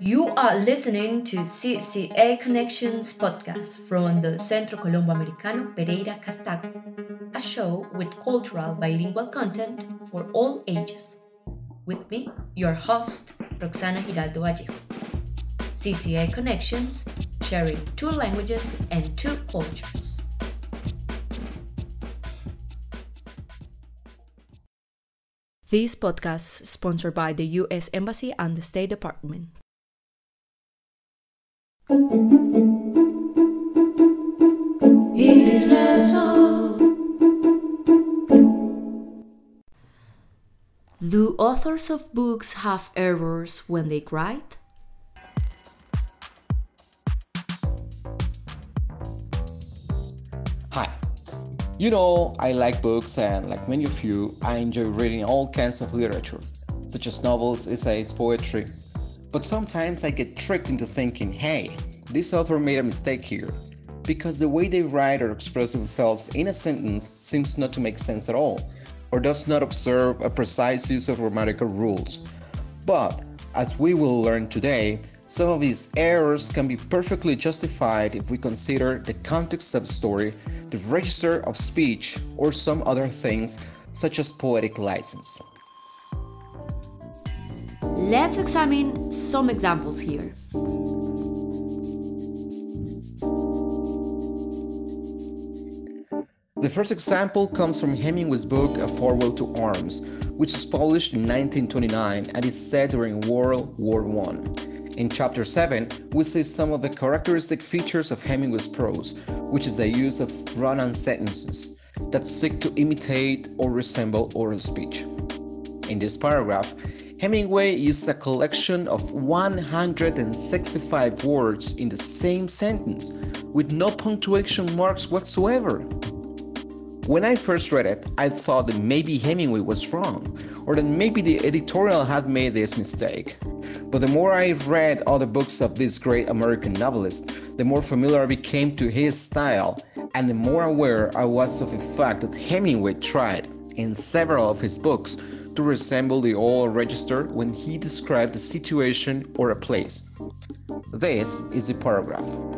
You are listening to CCA Connections podcast from the Centro Colombo Americano Pereira Cartago, a show with cultural bilingual content for all ages. With me, your host, Roxana Giraldo Vallejo. CCA Connections, sharing two languages and two cultures. This podcast sponsored by the U.S. Embassy and the State Department. Do authors of books have errors when they write? You know, I like books, and like many of you, I enjoy reading all kinds of literature, such as novels, essays, poetry. But sometimes I get tricked into thinking, hey, this author made a mistake here, because the way they write or express themselves in a sentence seems not to make sense at all, or does not observe a precise use of grammatical rules. But, as we will learn today, some of these errors can be perfectly justified if we consider the context of the story, the register of speech, or some other things such as poetic license. Let's examine some examples here. The first example comes from Hemingway's book A Farewell to Arms, which was published in 1929 and is set during World War I. In chapter 7, we see some of the characteristic features of Hemingway's prose, which is the use of run on sentences that seek to imitate or resemble oral speech. In this paragraph, Hemingway uses a collection of 165 words in the same sentence with no punctuation marks whatsoever. When I first read it, I thought that maybe Hemingway was wrong, or that maybe the editorial had made this mistake. But the more I read other books of this great American novelist, the more familiar I became to his style, and the more aware I was of the fact that Hemingway tried, in several of his books, to resemble the oral register when he described a situation or a place. This is the paragraph.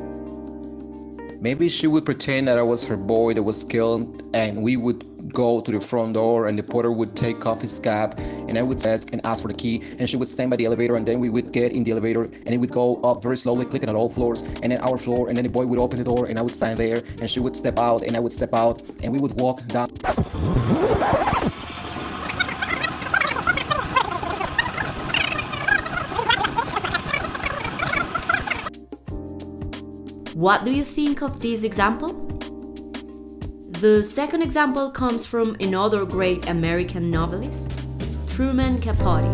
Maybe she would pretend that I was her boy that was killed, and we would go to the front door, and the porter would take off his cap, and I would ask and ask for the key, and she would stand by the elevator, and then we would get in the elevator, and it would go up very slowly, clicking on all floors, and then our floor, and then the boy would open the door, and I would stand there, and she would step out, and I would step out, and we would walk down. What do you think of this example? The second example comes from another great American novelist, Truman Capote.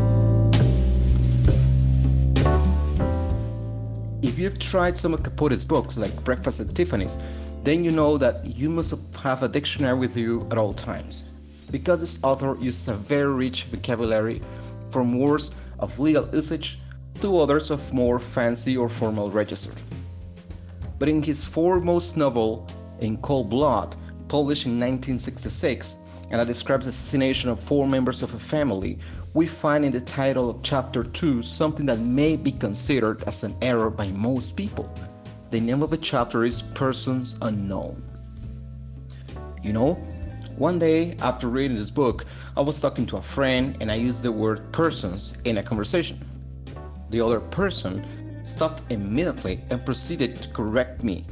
If you've tried some of Capote's books, like Breakfast at Tiffany's, then you know that you must have a dictionary with you at all times. Because this author uses a very rich vocabulary from words of legal usage to others of more fancy or formal register. But in his foremost novel, In Cold Blood, published in 1966, and that describes the assassination of four members of a family, we find in the title of chapter 2 something that may be considered as an error by most people. The name of the chapter is Persons Unknown. You know, one day after reading this book, I was talking to a friend and I used the word persons in a conversation. The other person stopped immediately and proceeded to correct me.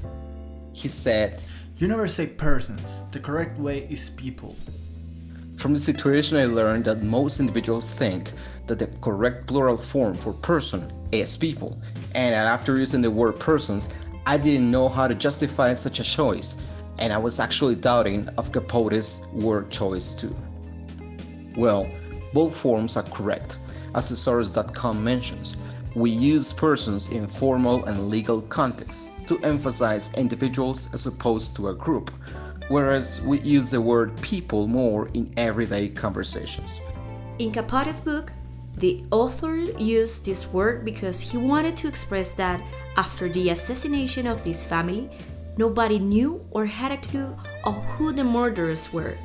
He said, You never say persons, the correct way is people. From the situation, I learned that most individuals think that the correct plural form for person is people, and after using the word persons, I didn't know how to justify such a choice, and I was actually doubting of Capote's word choice too. Well, both forms are correct, as thesaurus.com mentions. We use persons in formal and legal contexts to emphasize individuals as opposed to a group, whereas we use the word people more in everyday conversations. In Capote's book, the author used this word because he wanted to express that after the assassination of this family, nobody knew or had a clue of who the murderers were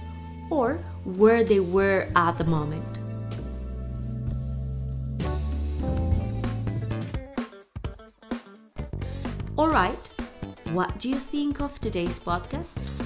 or where they were at the moment. All right, what do you think of today's podcast?